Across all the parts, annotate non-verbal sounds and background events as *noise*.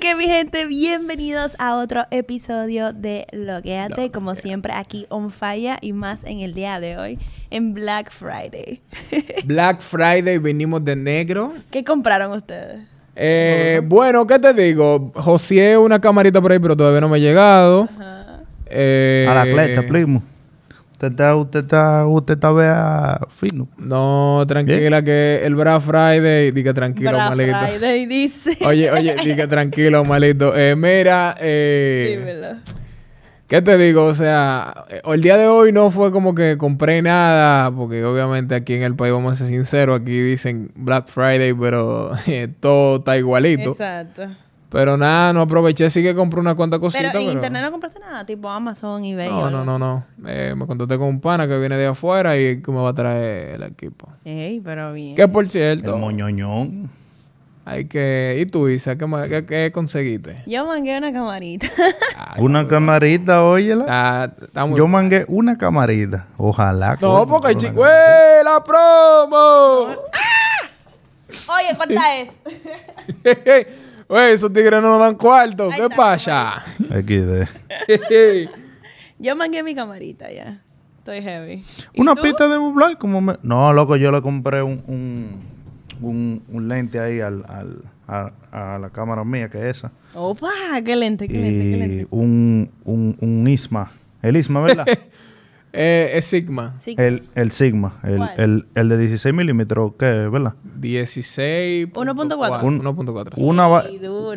que mi gente, bienvenidos a otro episodio de Logueate, como siempre aquí on fire y más en el día de hoy en Black Friday. *laughs* Black Friday venimos de negro. ¿Qué compraron ustedes? Eh, bueno, ¿qué te digo? José una camarita por ahí, pero todavía no me ha llegado. Eh, A la flecha, primo. Usted está, usted está, usted está vea fino. No, tranquila, que el Black Friday, diga tranquilo, malito. Friday dice. *laughs* Oye, oye, diga tranquilo, malito. Eh, mira, eh, Dímelo. ¿qué te digo? O sea, eh, el día de hoy no fue como que compré nada, porque obviamente aquí en el país, vamos a ser sinceros, aquí dicen Black Friday, pero *laughs* eh, todo está igualito. Exacto. Pero nada, no aproveché, sí que compré una cuanta cosita. Pero en pero- internet no compraste nada, tipo Amazon, eBay. o No, no, no, no. Eh, me contacté con un pana que viene de afuera y que me va a traer el equipo. Ey, pero bien. Que por El cierto, moñoñón. hay que... ¿Y tú, Isa? ¿Qué, qué- qué conseguiste? Yo mangué una camarita. *laughs* Ay, Una camarita, óyela. está, está muy... Yo mangué una camarita. Ojalá. No, porque chico... ¡Eh, la promo! *laughs* Oye, ¿cuánta es? *laughs* Oye, esos tigres no nos dan cuarto. Ahí ¿Qué está, pasa? XD. *laughs* Yo mangué mi camarita ya. Estoy heavy. ¿Y Una tú? pista de Bublé, como me... No, loco, yo le compré un, un, un, un lente ahí al, al, a, a la cámara mía, que es esa. Opa, qué lente, qué lente, qué lente. un, un, un Isma. El Isma, ¿verdad? *laughs* eh, es Sigma. El, el Sigma. El, el, el de 16 milímetros, ¿qué? ¿Verdad? 16... 1.4. Un- 1.4. Una, va-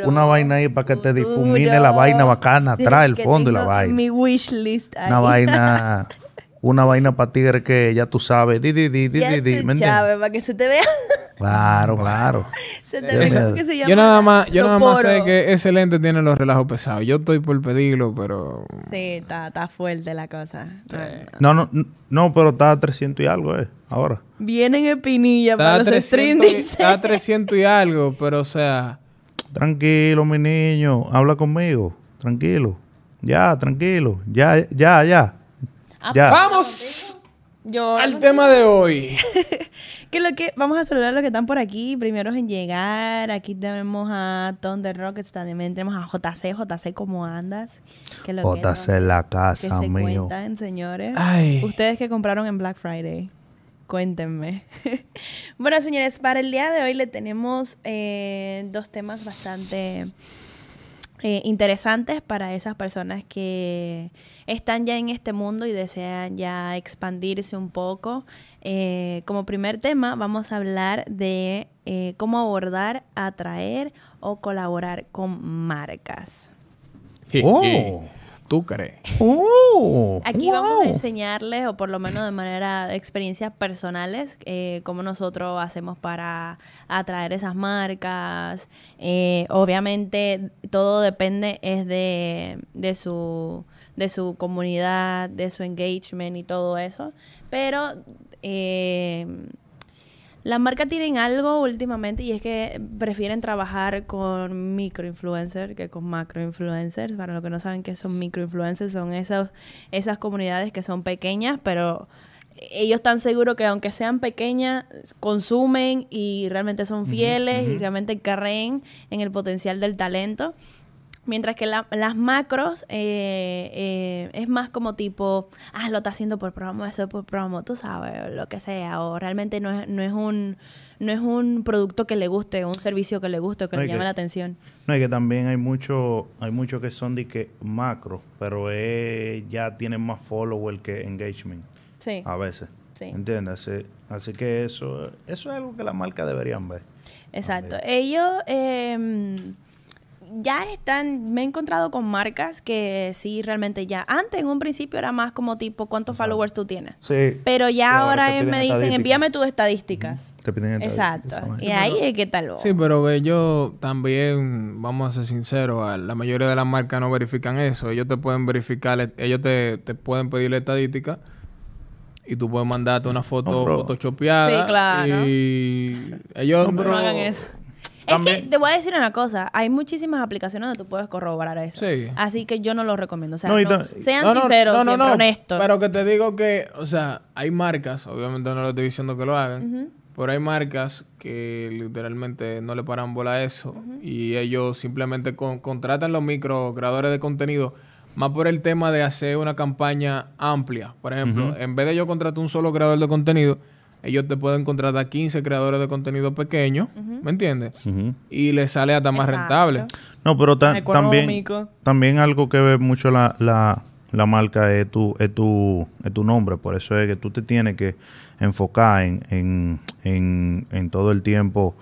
una vaina ahí para que te Duro. difumine la vaina bacana atrás, el fondo y la vaina. Mi wish list ahí. Una vaina, *laughs* una vaina para tigre que ya tú sabes, di, di, di, di, Ya di, di, ¿me entiendes? para que se te vea. *laughs* Claro, claro. se te vea sí. ¿cómo que se llama? Yo nada más, yo nada más sé que ese lente tiene los relajos pesados. Yo estoy por pedirlo, pero... Sí, está, está fuerte la cosa. No, no. No, pero está a 300 y algo, eh, ahora. Vienen espinilla Está para los 300, stream, y- dice. está a 300 y algo, pero o sea... Tranquilo, mi niño, habla conmigo, tranquilo. Ya, tranquilo, ya, ya, ya. Ah, Ya. ¡Vamos Yo, al tema de hoy! *laughs* que lo que vamos a saludar a los que están por aquí, primeros en llegar. Aquí tenemos a Thunder Rockets, también tenemos a JC, JC, ¿cómo andas? Que lo que Bótase la que casa, se mío. cuentan, señores. Ay. Ustedes que compraron en Black Friday, cuéntenme. *laughs* bueno, señores, para el día de hoy le tenemos eh, dos temas bastante eh, interesantes para esas personas que están ya en este mundo y desean ya expandirse un poco. Eh, como primer tema vamos a hablar de eh, cómo abordar, atraer o colaborar con marcas. Oh. ¿Tú crees? Oh, Aquí vamos a enseñarles, o por lo menos de manera de experiencias personales, eh, cómo nosotros hacemos para atraer esas marcas. Eh, obviamente todo depende es de, de su de su comunidad, de su engagement y todo eso. Pero eh, las marcas tienen algo últimamente y es que prefieren trabajar con microinfluencers que con macroinfluencers. Para los que no saben qué son microinfluencers, son esos, esas comunidades que son pequeñas, pero ellos están seguros que aunque sean pequeñas, consumen y realmente son fieles y realmente creen en el potencial del talento. Mientras que la- las macros eh, eh, es más como tipo, ah, lo está haciendo por promo, eso es por promo, tú sabes, lo que sea, o realmente no es, no es un no es un producto que le guste, un servicio que le guste, o que No, le llame que- la atención. No, y que también hay mucho, hay mucho que son de que macro, pero es- ya tienen más follower que engagement Sí. a veces. Sí. ¿Entiendes? Así, así que eso, eso es algo que las marcas deberían ver. Exacto. Ellos eh, ya están, me he encontrado con marcas que sí, realmente ya, antes en un principio era más como tipo, ¿cuántos followers tú tienes? Sí. Pero ya ahora ahora me dicen, envíame tus estadísticas. Te piden Exacto. Y ahí es que tal. Sí, pero ellos también, vamos a ser sinceros, la mayoría de las marcas no verifican eso. Ellos te pueden verificar, ellos te, te pueden pedir la estadística y tú puedes mandarte una foto No, photoshopeada. Sí, claro. Y ellos... No, hagan eso. Es que te voy a decir una cosa, hay muchísimas aplicaciones donde tú puedes corroborar eso. Sí. Así que yo no lo recomiendo. O sea, No, no- sean No, sinceros, no, no, siempre no. honestos. Pero que te digo que, o sea, hay marcas, obviamente no le estoy diciendo que lo hagan, Pero hay marcas que literalmente no le paran bola a eso y ellos simplemente con- contratan los micro creadores de contenido más por el tema de hacer una campaña amplia. Por ejemplo, en vez de yo contratar un solo creador de contenido, ellos te pueden contratar 15 creadores de contenido pequeños, ¿me entiendes? Y les sale hasta más Exacto. rentable. No, pero ta- también, Económico. también algo que ve mucho la, la, la marca es tu, es, tu, es tu nombre. Por eso es que tú te tienes que enfocar en, en, en, en todo el tiempo.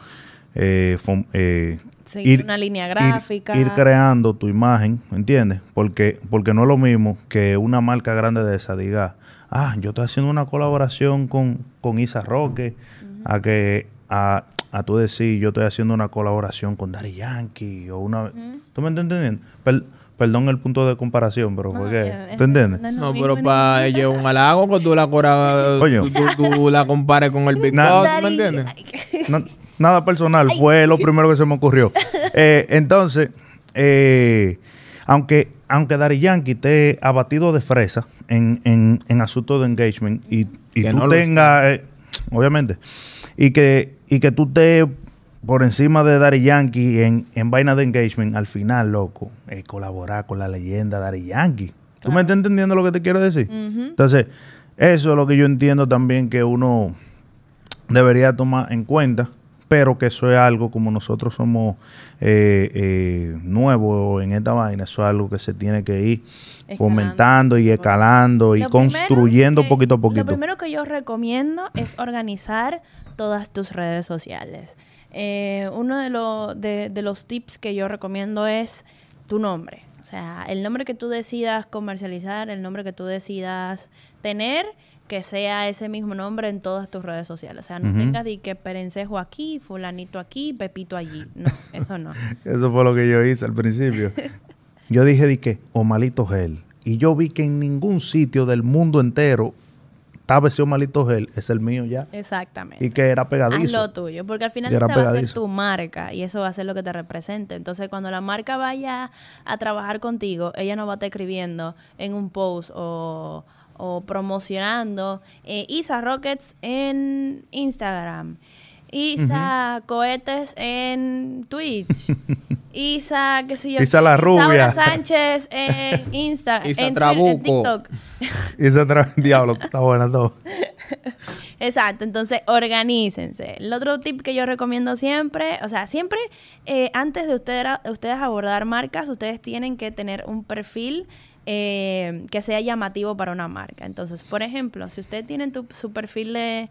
eh, eh, Seguir una línea ir- gráfica. Ir, creando tu imagen, ¿me entiendes? Porque, porque no es lo mismo que una marca grande de esa diga, ah, yo estoy haciendo una colaboración con, con Isa Roque, a que a, a tú decir, yo estoy haciendo una colaboración con Daddy Yankee o una... ¿Tú me estás entendiendo? Per- perdón el punto de comparación, pero fue No, que... ¿Tú es- entiendes? no pero para ella es un halago que tú la, cora- tú, tú- tú la compares con el Big Na- Boss, ¿me entiendes? No- nada personal, fue lo primero que se me ocurrió. *laughs* Eh, entonces, eh, aunque, aunque Daddy Yankee esté abatido de fresa en, en, en asuntos de engagement y, y Que tú no tengas, eh, obviamente, y que, y que tú estés por encima de Daddy Yankee en, en vaina de engagement, al final, loco, es colaborar con la leyenda Daddy Yankee. ¿Tú me estás entendiendo lo que te quiero decir? Entonces, eso es lo que yo entiendo también que uno debería tomar en cuenta, pero que eso es algo como nosotros somos eh, eh, nuevos en esta vaina, eso es algo que se tiene que ir Escalando. fomentando y escalando y construyendo que- poquito a poquito. Lo primero que yo recomiendo es organizar todas tus redes sociales. Eh, uno de, lo- de- de los tips que yo recomiendo es tu nombre. O sea, el nombre que tú decidas comercializar, el nombre que tú decidas tener, que sea ese mismo nombre en todas tus redes sociales. O sea, no tengas de que perencejo aquí, fulanito aquí, pepito allí. No, *laughs* eso no. Eso fue lo que yo hice al principio. yo dije de que Omalito Gel. Y yo vi que en ningún sitio del mundo entero estaba ese Omalito Gel, es el mío ya. Exactamente. Y que era Haz pegadizo. lo tuyo, porque al final esa va a ser tu marca y eso va a ser lo que te represente. Entonces, cuando la marca vaya a trabajar contigo, ella no va a estar escribiendo en un post o, o promocionando eh, Isa Rockets en Instagram. Isa Cohetes en Twitch. *laughs* Isa, qué sé yo. Isa la rubia. Isaura Sánchez en *laughs* Insta, Isa en, Twitter, en Trabuco. TikTok. Y ese tra- diablo, está buena todo. *laughs* Exacto, entonces organícense. El otro tip que yo recomiendo siempre, o sea, siempre eh, antes de ustedes, ustedes abordar marcas, ustedes tienen que tener un perfil eh, que sea llamativo para una marca. Entonces, por ejemplo, si ustedes tienen tu- su perfil de,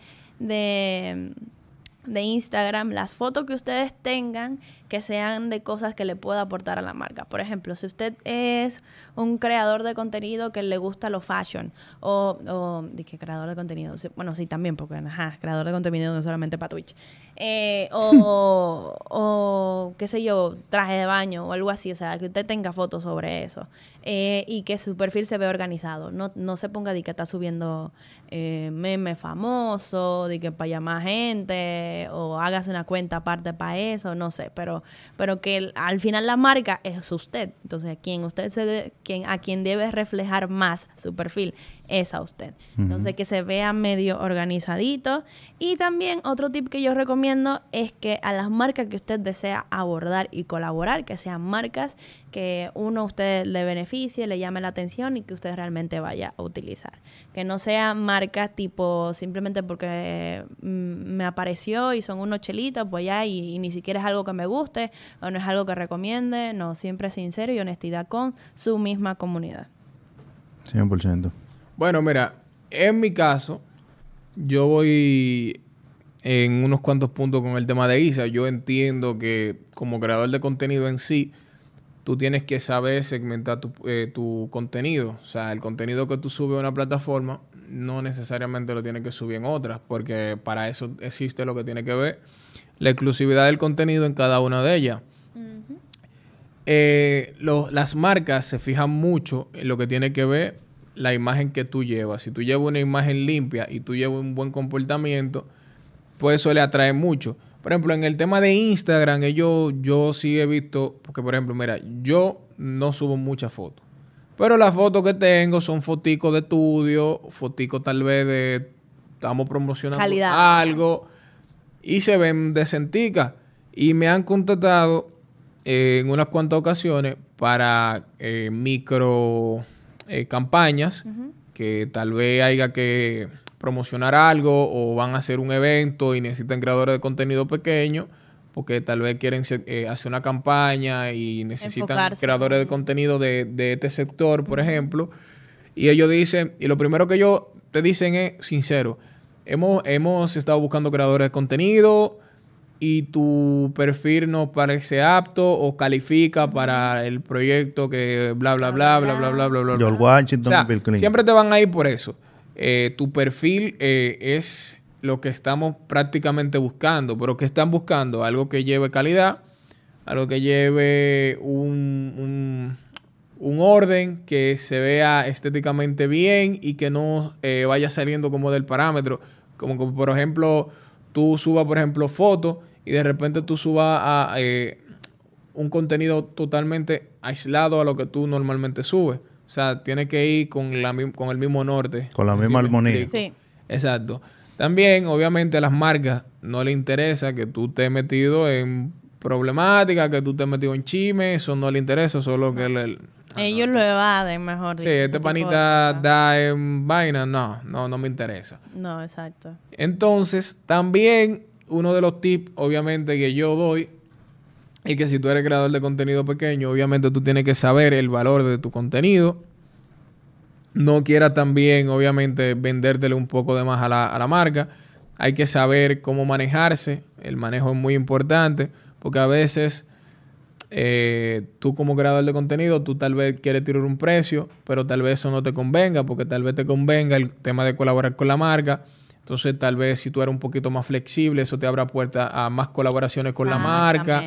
de Instagram, las fotos que ustedes tengan que sean de cosas que le pueda aportar a la marca. Por ejemplo, si usted es un creador de contenido que le gusta lo fashion o, o ¿de qué creador de contenido? Bueno, sí, también, porque ajá, creador de contenido no solamente para Twitch. Eh, o, *laughs* o, qué sé yo, traje de baño o algo así. O sea, que usted tenga fotos sobre eso eh, y que su perfil se vea organizado. No, no se ponga de que está subiendo eh, memes famosos, de que para llamar gente o hágase una cuenta aparte para eso, no sé, pero, pero que al final la marca es usted. Entonces, quien usted se de- a quien debe reflejar más su perfil es a usted. Entonces, que se vea medio organizadito. Y también otro tip que yo recomiendo es que a las marcas que usted desea abordar y colaborar, que sean marcas que uno a usted le beneficie, le llame la atención y que usted realmente vaya a utilizar. Que no sean marcas tipo simplemente porque mm, me apareció y son unos chelitos, pues ya, y, y ni siquiera es algo que me guste o no es algo que recomiende. No, siempre sincero y honestidad con su misma comunidad. 100%. Bueno, mira, en mi caso, yo voy en unos cuantos puntos con el tema de ISA. Yo entiendo que como creador de contenido en sí, tú tienes que saber segmentar tu, eh, tu contenido. O sea, el contenido que tú subes a una plataforma no necesariamente lo tienes que subir en otras, porque para eso existe lo que tiene que ver la exclusividad del contenido en cada una de ellas. Eh, lo- las marcas se fijan mucho en lo que tiene que ver la imagen que tú llevas. Si tú llevas una imagen limpia y tú llevas un buen comportamiento, pues eso le atrae mucho. Por ejemplo, en el tema de Instagram, ellos, yo sí he visto, porque por ejemplo, mira, yo no subo muchas fotos. Pero las fotos que tengo son foticos de estudio, foticos tal vez de, estamos promocionando Calidad. algo. y se ven decenticas. Y me han contactado eh, en unas cuantas ocasiones para eh, micro eh, campañas que tal vez haya que promocionar algo o van a hacer un evento y necesitan creadores de contenido pequeños porque tal vez quieren eh, hacer una campaña y necesitan creadores de contenido de, de este sector, por ejemplo. Y ellos dicen, y lo primero que ellos te dicen es sincero, hemos, hemos estado buscando creadores de contenido y tu perfil nos parece apto o califica para el proyecto que bla, bla, bla, bla, bla, bla, bla, bla. George Washington, Bill Clinton. Siempre te van a ir por eso. Eh, tu perfil eh, es lo que estamos prácticamente buscando. Pero ¿qué están buscando? Algo que lleve calidad, algo que lleve un, un, orden, que se vea estéticamente bien y que no eh, vaya saliendo como del parámetro. Como, como, por ejemplo, tú subas, por ejemplo, fotos y de repente tú subas a un contenido totalmente aislado a lo que tú normalmente subes. O sea, tiene que ir con, la, con el mismo norte. Con la misma armonía. Sí. Exacto. También, obviamente, a las marcas no le interesa que tú estés metido en problemática, que tú estés metido en chisme, eso no le interesa, solo que el, ellos lo evaden, mejor dicho. Sí, este panita da en vaina, no, no, no me interesa. No, exacto. Entonces, también uno de los tips, obviamente, que yo doy, y que si tú eres creador de contenido pequeño, obviamente tú tienes que saber el valor de tu contenido. No quieras también, obviamente, vendértele un poco de más a la, a la marca. Hay que saber cómo manejarse. El manejo es muy importante porque a veces eh, tú como creador de contenido, tú tal vez quieres tirar un precio, pero tal vez eso no te convenga porque tal vez te convenga el tema de colaborar con la marca entonces, tal vez si tú eres un poquito más flexible, eso te abra puerta a más colaboraciones con la marca.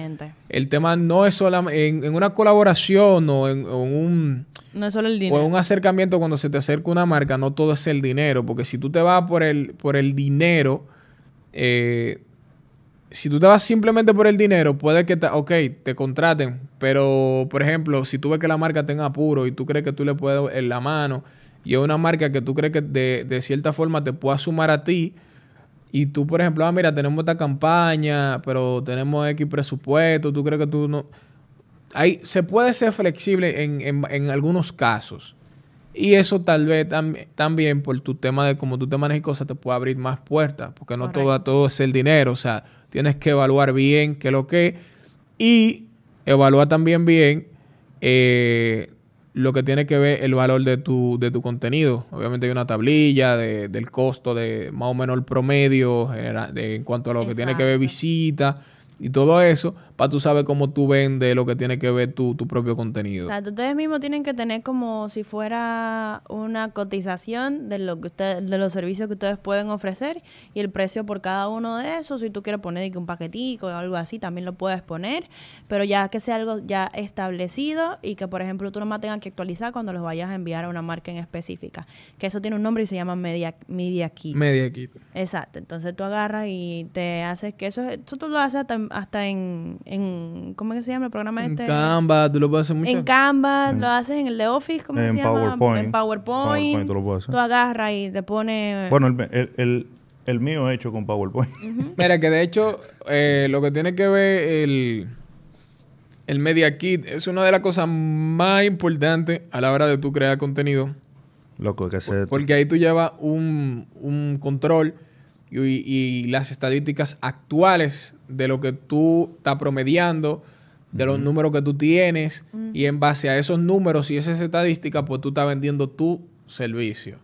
El tema no es solamente en, una colaboración o en, un no es solo el dinero. O un acercamiento cuando se te acerca una marca, no todo es el dinero, porque si tú te vas por el por el dinero, eh, si tú te vas simplemente por el dinero, puede que, te, ok, te contraten, pero por ejemplo, si tú ves que la marca tenga apuro y tú crees que tú le puedes en la mano y es una marca que tú crees que de, cierta forma te pueda sumar a ti. Y tú, por ejemplo, ah, mira, tenemos esta campaña, pero tenemos X presupuesto, tú crees que tú no... Ahí se puede ser flexible en, algunos casos. Y eso tal vez también por tu tema de cómo tú te manejas cosas te puede abrir más puertas, porque no todo, todo es el dinero. O sea, tienes que evaluar bien qué es lo que... Y evaluar también bien eh, lo que tiene que ver el valor de tu, de tu contenido. Obviamente hay una tablilla de, del costo de más o menos el promedio general, de, en cuanto a lo que tiene que ver visita y todo eso, para tú saber cómo tú vendes lo que tiene que ver tu, tu propio contenido. Exacto, ustedes mismos tienen que tener como si fuera una cotización de lo que ustedes, de los servicios que ustedes pueden ofrecer y el precio por cada uno de esos. Si tú quieres poner un paquetico o algo así, también lo puedes poner, pero ya que sea algo ya establecido y que por ejemplo tú nomás tengas que actualizar cuando los vayas a enviar a una marca en específica. Que eso tiene un nombre y se llama Media, Media Kit. Media Kit. Exacto, entonces tú agarras y te haces que eso, eso tú lo haces hasta hasta en, en ¿cómo es que se llama el programa este? En Canva, tú lo puedes hacer mucho. En Canva, lo haces en el de Office, ¿cómo se llama? PowerPoint. En PowerPoint. tú, lo puedes hacer. tú agarras y te pones... Bueno, el, el, el, mío hecho con PowerPoint. *laughs* Mira, que de hecho, eh, lo que tiene que ver el, el Media Kit es una de las cosas más importantes a la hora de tú crear contenido. Loco, que se... Porque ahí tú llevas un, un control y, las estadísticas actuales de lo que tú estás promediando, de los números que tú tienes, y en base a esos números y esas estadísticas, pues tú estás vendiendo tu servicio.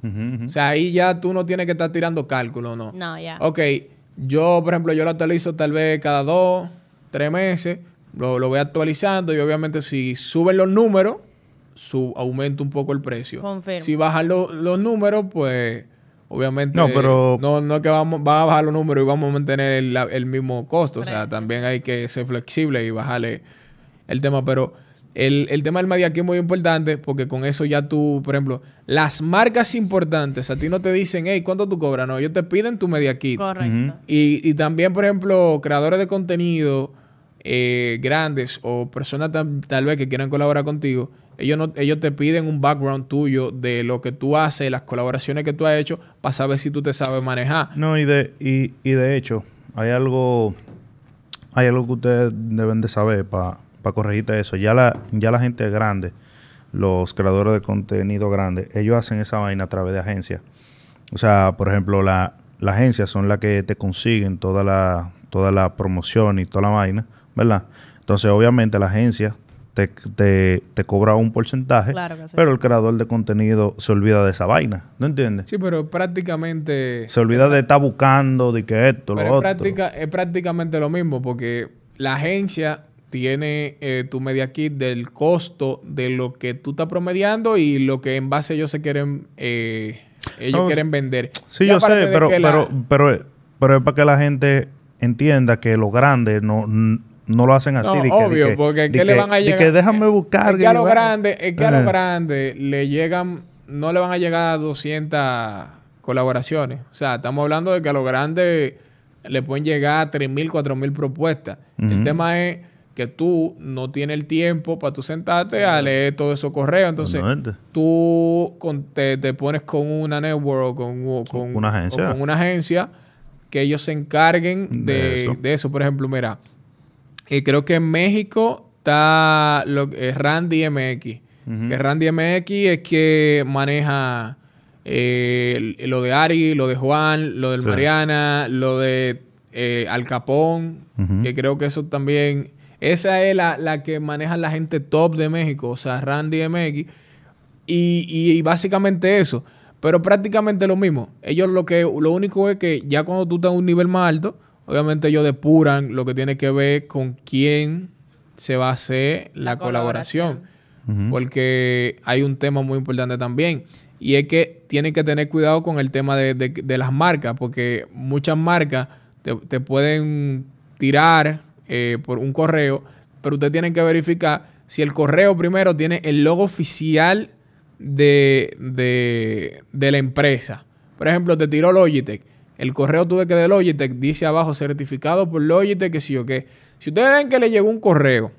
O sea, ahí ya tú no tienes que estar tirando cálculo, ¿no? No, ya. Ok, yo, por ejemplo, yo lo actualizo tal vez cada dos, tres meses, lo, voy actualizando y obviamente si suben los números, su, aumenta un poco el precio. Si bajan los números, pues Obviamente, no, pero... no, no es que vamos, va a bajar los números y vamos a mantener el, mismo costo. O sea, también hay que ser flexible y bajarle el tema. Pero el, tema del media aquí es muy importante porque con eso ya tú, por ejemplo, las marcas importantes a ti no te dicen, hey, ¿cuánto tú cobras? No, ellos te piden tu media kit. Correcto. y, también, por ejemplo, creadores de contenido eh, grandes o personas tal vez que quieran colaborar contigo, ellos, no, ellos te piden un background tuyo de lo que tú haces, las colaboraciones que tú has hecho, para saber si tú te sabes manejar. No, y de, y, y de hecho, hay algo, hay algo que ustedes deben de saber para corregirte eso. Ya la, ya la gente grande, los creadores de contenido grande, ellos hacen esa vaina a través de agencias. O sea, por ejemplo, la, las agencias son las que te consiguen toda la, toda la promoción y toda la vaina, ¿verdad? Entonces, obviamente, la agencia te, te, te cobra un porcentaje, Claro que sí. pero el creador de contenido se olvida de esa vaina, ¿no entiendes? Sí, pero prácticamente... Se olvida de estar buscando, de que esto, Pero lo es, otro. práctica- es prácticamente lo mismo porque la agencia tiene eh, tu media kit del costo de lo que tú estás promediando y lo que en base ellos se quieren eh, ellos No, quieren vender. Sí, Y yo sé, pero, la- pero, pero, pero es para que la gente entienda que los grandes no, no lo hacen así. No, de obvio, que- porque de ¿qué le que- van a de llegar? que déjame buscar. Es que a grandes, es que a los Ajá. grandes le llegan, no le van a llegar a 200 colaboraciones. O sea, estamos hablando de que a los grandes le pueden llegar a 3.000, 4.000 propuestas. El Ujú. tema es que tú no tienes el tiempo para tú sentarte a leer todos esos correos. Entonces, tú con- te, te pones con una network o con, o con- Una agencia. o con una agencia que ellos se encarguen De de, eso. de eso. Por ejemplo, mira, eh, creo que en México está lo, eh, Randy MX. Que Randy MX es que maneja eh, lo de Ari, lo de Juan, lo del. Mariana, lo de eh, Al Capón, que creo que eso también... Esa es la, la que maneja la gente top de México, o sea, Randy MX. Y, y- y básicamente eso. Pero prácticamente lo mismo. Ellos lo que lo único es que ya cuando tú estás a un nivel más alto, obviamente ellos depuran lo que tiene que ver con quién se va a hacer la, La colaboración. Porque hay un tema muy importante también. Y es que tienen que tener cuidado con el tema de, de- de las marcas. Porque muchas marcas te, te pueden tirar eh, por un correo. Pero ustedes tienen que verificar si el correo primero tiene el logo oficial de, de, de la empresa. Por ejemplo, te tiró Logitech. El correo tuve que de Logitech dice abajo certificado por Logitech, que sí o qué. Si ustedes ven que le llegó un correo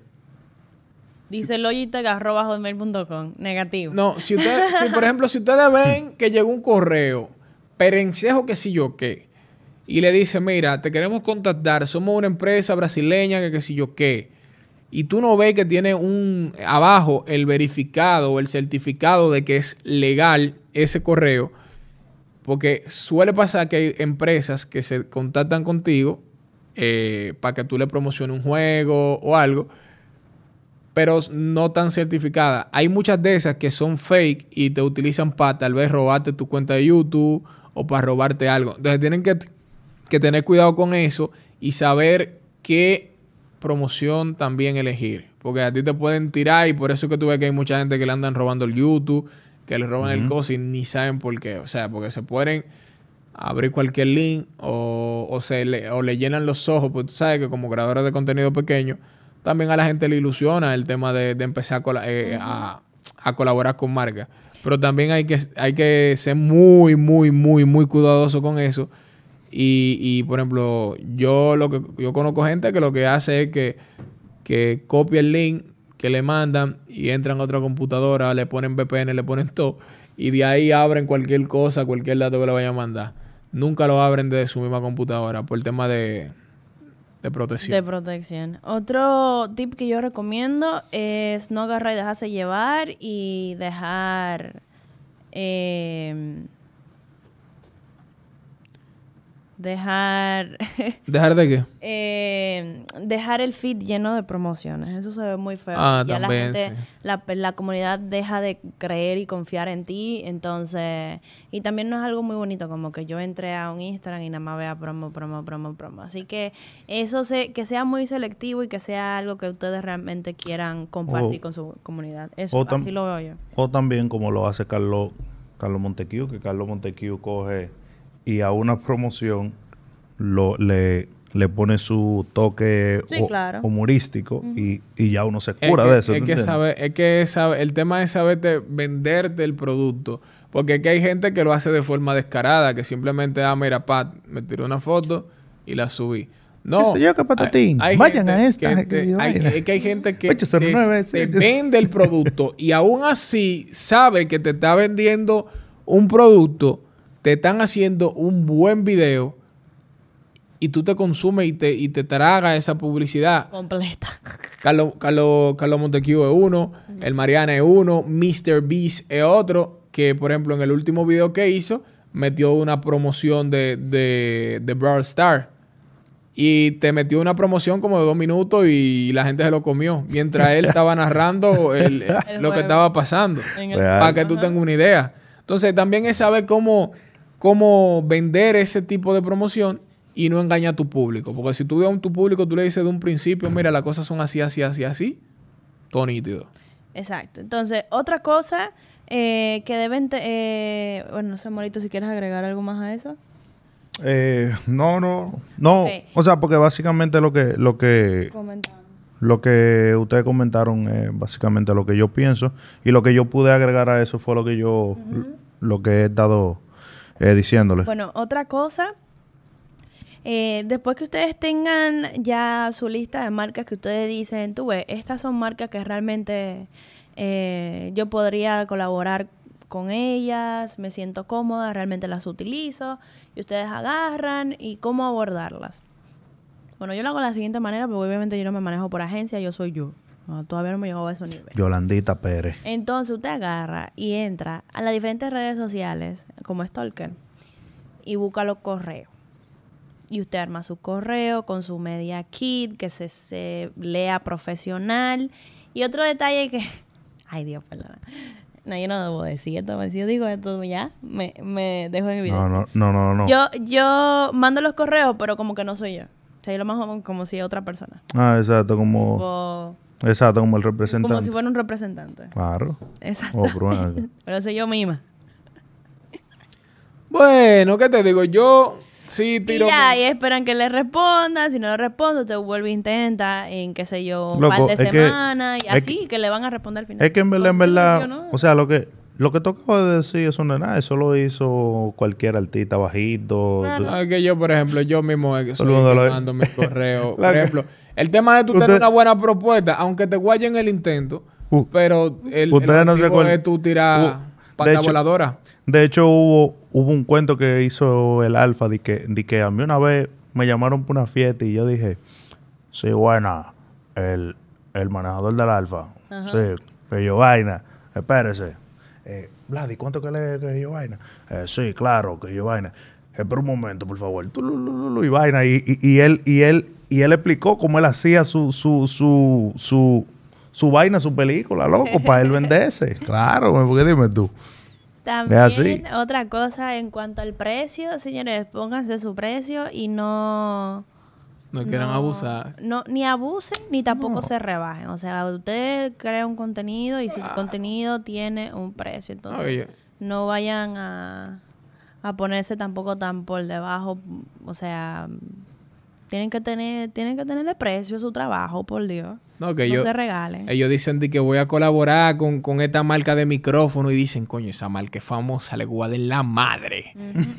Dice logitech.hotmail.com. Negativo. No, si ustedes, *laughs* si por ejemplo, si ustedes ven que llegó un correo, perencejo que si yo qué, y le dice, mira, te queremos contactar, somos una empresa brasileña que que si yo qué, y tú no ves que tiene un abajo el verificado o el certificado de que es legal ese correo, porque suele pasar que hay empresas que se contactan contigo eh, para que tú le promociones un juego o algo, pero no tan certificadas. Hay muchas de esas que son fake y te utilizan para tal vez robarte tu cuenta de YouTube o para robarte algo. Entonces tienen que, que tener cuidado con eso y saber qué promoción también elegir. Porque a ti te pueden tirar y por eso es que tú ves que hay mucha gente que le andan robando el YouTube, que le roban el coso y ni saben por qué. O sea, porque se pueden abrir cualquier link o, o se le, o le llenan los ojos. Pues tú sabes que como creadores de contenido pequeño, también a la gente le ilusiona el tema de, de empezar a, eh, a- a colaborar con marcas. Pero también hay que, hay que ser muy, muy, muy, muy cuidadoso con eso. Y, y, por ejemplo, yo lo que yo conozco gente que lo que hace es que, que copia el link que le mandan y entran a otra computadora, le ponen VPN, le ponen *laughs* todo, y de ahí abren cualquier cosa, cualquier dato que le vayan a mandar. Nunca lo abren desde su misma computadora por el tema de, de protección. De protección. Otro tip que yo recomiendo es no agarrar y dejarse llevar y dejar. eh, dejar. *laughs* ¿Dejar de qué? eh, dejar el feed lleno de promociones. Eso se ve muy feo. Ah, ya también, la gente, sí. la, la comunidad deja de creer y confiar en ti. Entonces, y también no es algo muy bonito, como que yo entré a un Instagram y nada más vea promo, promo, promo, promo. Así que eso se, que sea muy selectivo y que sea algo que ustedes realmente quieran compartir O- con su comunidad. Eso, así lo veo yo. O también como lo hace Carlos, Carlos Montequiu, que Carlos Montequiu coge y a una promoción lo, le, le pone su toque Sí, hu- claro. humorístico y, y ya uno se Es cura que- de eso. Es ¿tú que, sabe, es que sabe, el tema es saberte venderte el producto. Porque es que hay gente que lo hace de forma descarada, que simplemente, ah, mira, Pat, me tiró una foto y la subí. No. ¿Qué sé yo, qué patatín? Vayan a esta, que *laughs* te- hay- es que hay gente que 809, te, vende el producto *laughs* y aún así sabe que te está vendiendo un producto, te están haciendo un buen video y tú te consumes y te, y te traga esa publicidad. Completa. Carlos, Carlos, Carlos Montecu es uno, el Mariana es uno, Mr. Beast es otro, que por ejemplo en el último video que hizo metió una promoción de, de, de Brawl Star. Y te metió una promoción como de dos minutos y la gente se lo comió. Mientras él *laughs* estaba narrando el- El lo que estaba pasando. Para que tú tengas una idea. Entonces también es saber cómo, cómo vender ese tipo de promoción y no engañar a tu público. Porque si tú ves a tu público, tú le dices de un principio, mira, las cosas son así, así, así, así, todo nítido. Exacto. Entonces, otra cosa eh, que deben... te- eh, bueno, no sé, Morito, si quieres agregar algo más a eso. Eh, no, no, no. O sea, porque básicamente lo que, lo que, lo que ustedes comentaron es básicamente lo que yo pienso y lo que yo pude agregar a eso fue lo que yo, lo que he estado eh, diciéndole. Bueno, otra cosa, eh, después que ustedes tengan ya su lista de marcas que ustedes dicen, tú ves, estas son marcas que realmente eh, yo podría colaborar con ellas, me siento cómoda, realmente las utilizo, y ustedes agarran y cómo abordarlas. Bueno, yo lo hago de la siguiente manera, porque obviamente yo no me manejo por agencia, yo soy yo. No, todavía no me llegó a ese nivel. Yolandita Pérez. Entonces usted agarra y entra a las diferentes redes sociales, como Stalker, y busca los correos. Y usted arma su correo con su media kit, que se, se lea profesional. Y otro detalle que... *laughs* Ay, Dios, perdona. No, yo no debo decir esto. Si yo digo esto ya, me, me dejo en evidencia. No, no, no, no, no. Yo, yo mando los correos, pero como que no soy yo. O sea, yo lo mando como si otra persona. Ah, exacto, como, Tipo, exacto, como el representante. como si fuera un representante. Claro. Exacto. Oh, Pero *laughs* soy yo misma. Bueno, ¿qué te digo? Yo sí Y tiro... ya, y esperan que le responda. Si no le respondo, usted vuelve e intenta en, qué sé yo, un Loco, par de semanas. y así, que, le van a responder al final. Es que en verdad, en verdad, o sea, lo que lo que tocaba de decir eso no es nada, eso lo hizo cualquier artista bajito. Claro. Es que yo, por ejemplo, yo mismo es que soy lo- mando mis correos. *laughs* Por ejemplo, el tema de tú Usted- tener una buena propuesta, aunque te guayen el intento, U- pero el, Ustedes el no se acuerdan- es tú tirar U- de pata hecho- voladora. De hecho, hubo, hubo un cuento que hizo el Alfa de que, de que a mí una vez me llamaron para una fiesta y yo dije, sí, buena, el, el manejador del Alfa. Sí, que yo vaina. Espérese. Eh, Vladi, ¿cuánto que le que yo vaina? "Eh, sí, claro, que yo vaina. Espera un momento, por favor. Y vaina. Y, y, y él, y él, y él explicó cómo él hacía su, su, su, su, su vaina, su película, loco, para él venderse. *laughs* Claro, porque dime tú. También, así. otra cosa en cuanto al precio, señores, pónganse su precio y no... No quieran no- abusar. No, ni abusen ni tampoco se rebajen. O sea, usted crea un contenido y su contenido tiene un precio. Entonces, Oye. no vayan a, a ponerse tampoco tan por debajo. O sea, tienen que tener, tienen que tenerle precio a su trabajo, por Dios. No, que no yo, se regalen. ellos dicen de que voy a colaborar con, con esta marca de micrófono y dicen, coño, esa marca es famosa, le voy a dar la madre.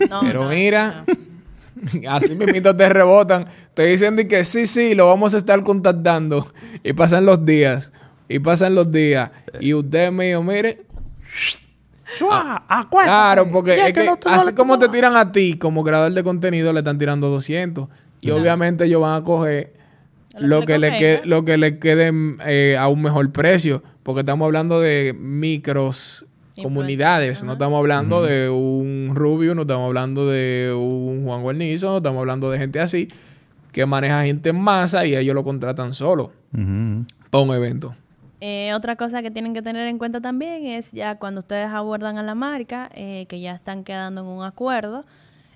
No, Pero no, mira, no. *laughs* así mismito te rebotan. Te dicen de que sí, sí, lo vamos a estar contactando. Y pasan los días. Y pasan los días. Y usted mío, mire. Claro, porque es que, así como te tiran a ti como creador de contenido, le están tirando 200. Y obviamente ellos van a coger Lo lo que que, le le que, convenga. lo que le quede eh, a un mejor precio. Porque estamos hablando de micros comunidades. No estamos hablando de un Rubio, no estamos hablando de un Juan Guarnizo, no estamos hablando de gente así que maneja gente en masa y ellos lo contratan solo Ujú. para un evento. Eh, otra cosa que tienen que tener en cuenta también es ya cuando ustedes abordan a la marca, eh, que ya están quedando en un acuerdo,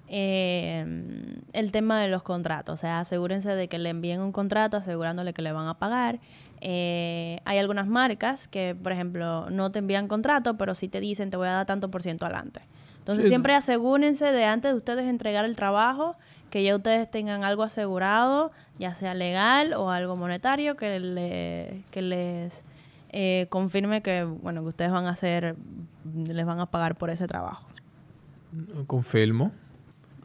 eh, el tema de los contratos. O sea, asegúrense de que le envíen un contrato asegurándole que le van a pagar. Eh, hay algunas marcas que, por ejemplo, no te envían contrato, pero sí te dicen te voy a dar tanto por ciento adelante. Entonces, Sí. siempre asegúrense de antes de ustedes entregar el trabajo, que ya ustedes tengan algo asegurado, ya sea legal o algo monetario, que, le- que les eh, confirme que, bueno, que ustedes van a hacer, les van a pagar por ese trabajo. Confirmo.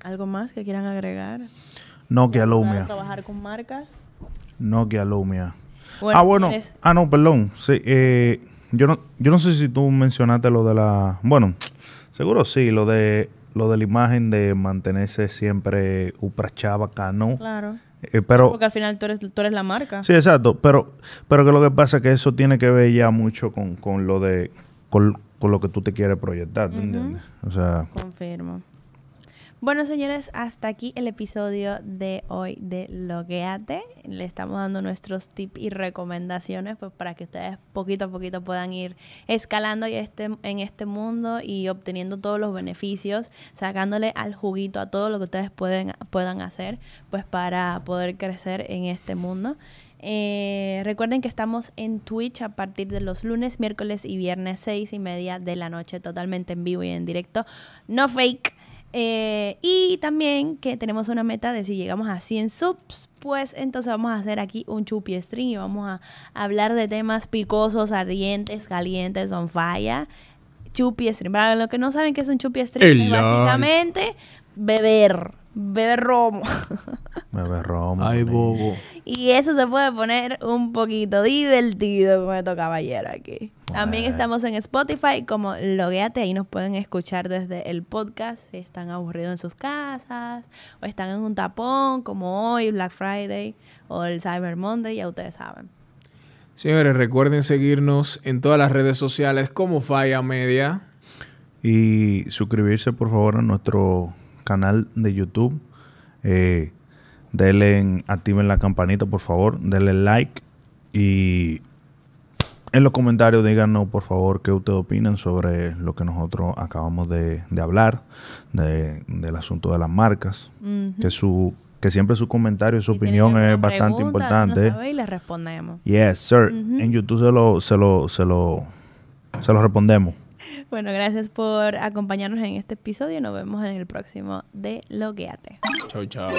¿Algo más que quieran agregar? Nokia ¿Van a Lumia. trabajar con marcas? Nokia Lumia. Bueno, ah, bueno. Ah, no, perdón. Sí, eh, yo, no, yo no sé si tú mencionaste lo de la... Bueno, seguro sí, lo de lo de la imagen de mantenerse siempre uprachá, bacano. Claro. Eh, pero Porque al final tú eres, tú eres la marca. Sí, exacto. Pero, pero que lo que pasa es que eso tiene que ver ya mucho con, con lo de con, con lo que tú te quieres proyectar, ¿tú entiendes? O sea, Confirmo. Bueno, señores, hasta aquí el episodio de hoy de Logueate. Le estamos dando nuestros tips y recomendaciones pues, para que ustedes poquito a poquito puedan ir escalando y este, en este mundo y obteniendo todos los beneficios, sacándole al juguito a todo lo que ustedes pueden, puedan hacer pues, para poder crecer en este mundo. Eh, recuerden que estamos en Twitch a partir de los lunes, miércoles y viernes seis y media de la noche, totalmente en vivo y en directo. No fake. Eh, y también que tenemos una meta de si llegamos a 100 subs, pues entonces vamos a hacer aquí un chupi stream y vamos a hablar de temas picosos, ardientes, calientes, on fire. Chupi stream. Para los que no saben qué es un chupi stream, El es básicamente beber, beber romo. *laughs* bebé romo. Ay, bobo. Y eso se puede poner un poquito divertido con estos caballeros aquí. También estamos en Spotify como Logueate, ahí nos pueden escuchar desde el podcast si están aburridos en sus casas o están en un tapón como hoy, Black Friday o el Cyber Monday, ya ustedes saben. Señores, recuerden seguirnos en todas las redes sociales como Falla Media. Y suscribirse, por favor, a nuestro canal de YouTube. Eh, denle, en- activen la campanita, por favor. Denle like. Y en los comentarios díganos, por favor, qué ustedes opinan sobre lo que nosotros acabamos de, de hablar, de- del asunto de las marcas. Que su que siempre su comentario, su Si tienen opinión es bastante pregunta, importante. y les respondemos. Yes, sir. En YouTube se lo, se lo, se lo, se lo respondemos. Bueno, gracias por acompañarnos en este episodio. Nos vemos en el próximo de Logueate. Chau, chau.